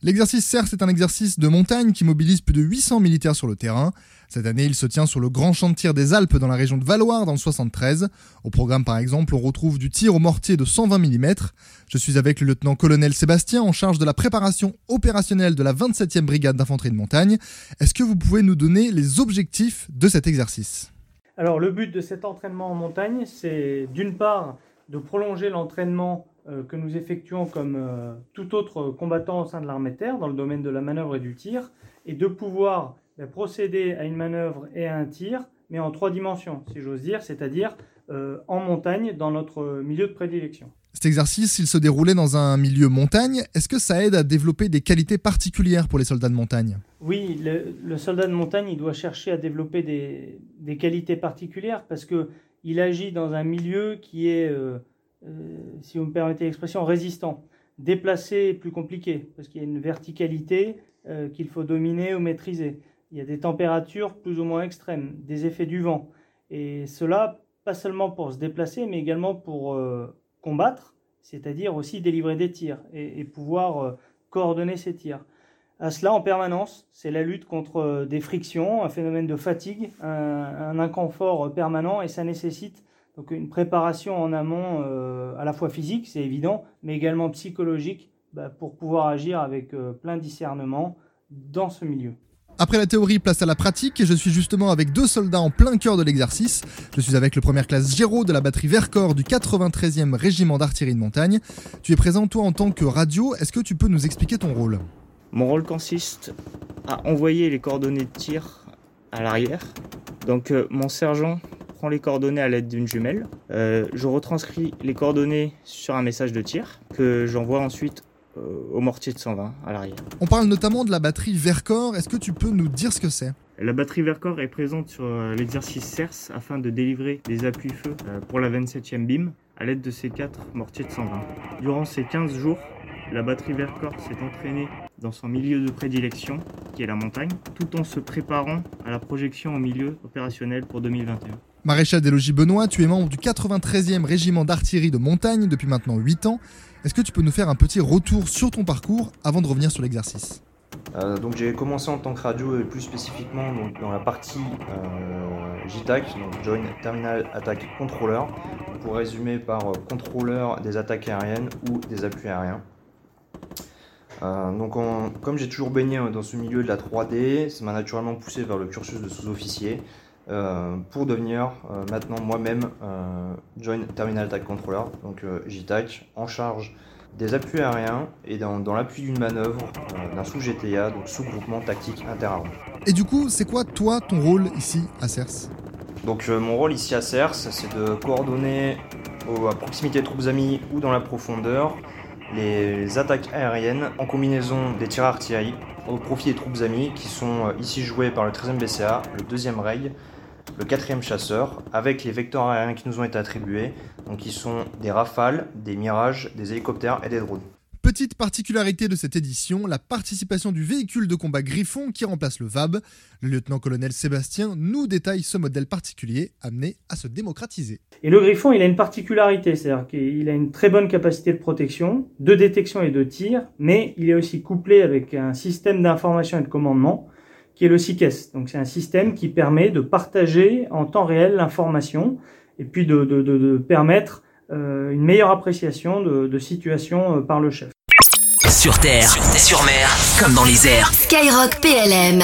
L'exercice CERS est un exercice de montagne qui mobilise plus de 800 militaires sur le terrain. Cette année, il se tient sur le grand champ de tir des Alpes dans la région de Valoir dans le 73. Au programme, par exemple, on retrouve du tir au mortier de 120 mm. Je suis avec le lieutenant-colonel Sébastien en charge de la préparation opérationnelle de la 27e brigade d'infanterie de montagne. Est-ce que vous pouvez nous donner les objectifs de cet exercice? Alors, le but de cet entraînement en montagne, c'est d'une part de prolonger l'entraînement que nous effectuons comme euh, tout autre combattant au sein de l'armée de terre dans le domaine de la manœuvre et du tir, et de pouvoir ben, procéder à une manœuvre et à un tir, mais en trois dimensions, si j'ose dire, c'est-à-dire euh, en montagne, dans notre milieu de prédilection. Cet exercice, il se déroulait dans un milieu montagne. Est-ce que ça aide à développer des qualités particulières pour les soldats de montagne? Oui, le, soldat de montagne, il doit chercher à développer des, des qualités particulières parce que il agit dans un milieu qui est euh, si vous me permettez l'expression, résistant. Déplacé est plus compliqué, parce qu'il y a une verticalité euh, qu'il faut dominer ou maîtriser. Il y a des températures plus ou moins extrêmes, des effets du vent. Et cela, pas seulement pour se déplacer, mais également pour euh, combattre, c'est-à-dire aussi délivrer des tirs et, pouvoir coordonner ces tirs. À cela, en permanence, c'est la lutte contre des frictions, un phénomène de fatigue, un inconfort permanent, et ça nécessite donc une préparation en amont euh, à la fois physique, c'est évident, mais également psychologique bah, pour pouvoir agir avec euh, plein discernement dans ce milieu. Après la théorie, place à la pratique, et je suis justement avec deux soldats en plein cœur de l'exercice. Je suis avec le première classe Géraud de la batterie Vercors du 93e régiment d'artillerie de montagne. Tu es présent toi en tant que radio, est-ce que tu peux nous expliquer ton rôle? Mon rôle consiste à envoyer les coordonnées de tir à l'arrière. Donc euh, mon sergent prends les coordonnées à l'aide d'une jumelle. Euh, je retranscris les coordonnées sur un message de tir que j'envoie ensuite euh, au mortier de 120 à l'arrière. On parle notamment de la batterie Vercor. Est-ce que tu peux nous dire ce que c'est? La batterie Vercor est présente sur euh, l'exercice CERS afin de délivrer des appuis-feu pour la 27e BIM à l'aide de ces quatre mortiers de 120. Durant ces 15 jours, la batterie Vercor s'est entraînée dans son milieu de prédilection, qui est la montagne, tout en se préparant à la projection au milieu opérationnel pour 2021. Maréchal des Logis Benoît, tu es membre du 93e régiment d'artillerie de montagne depuis maintenant 8 ans. Est-ce que tu peux nous faire un petit retour sur ton parcours avant de revenir sur l'exercice? Euh, donc j'ai commencé en tant que radio et plus spécifiquement dans la partie euh, JTAC, donc Joint Terminal Attack Controller, pour résumer par euh, contrôleur des attaques aériennes ou des appuis aériens. donc comme j'ai toujours baigné dans ce milieu de la 3D, ça m'a naturellement poussé vers le cursus de sous-officier euh, pour devenir euh, maintenant moi-même euh, Joint Terminal Attack Controller, donc JTAC, en charge des appuis aériens et dans, l'appui d'une manœuvre d'un sous-GTA, donc sous-groupement tactique interarmé. Et du coup, c'est quoi toi ton rôle ici à CERS? Donc mon rôle ici à CERS, c'est de coordonner à proximité des troupes amies ou dans la profondeur les attaques aériennes en combinaison des tirs artillerie au profit des troupes amies qui sont ici jouées par le 13e BCA, le 2e RAID le quatrième chasseur, avec les vecteurs aériens qui nous ont été attribués, donc qui sont des rafales, des mirages, des hélicoptères et des drones. Petite particularité de cette édition, la participation du véhicule de combat Griffon qui remplace le VAB. Le lieutenant-colonel Sébastien nous détaille ce modèle particulier amené à se démocratiser. Et le Griffon, il a une particularité, c'est-à-dire qu'il a une très bonne capacité de protection, de détection et de tir, mais il est aussi couplé avec un système d'information et de commandement qui est le CICES. Donc c'est un système qui permet de partager en temps réel l'information et puis de, de, de, permettre euh, une meilleure appréciation de, de situation euh, par le chef. Sur terre, sur mer, comme dans les airs. Skyrock PLM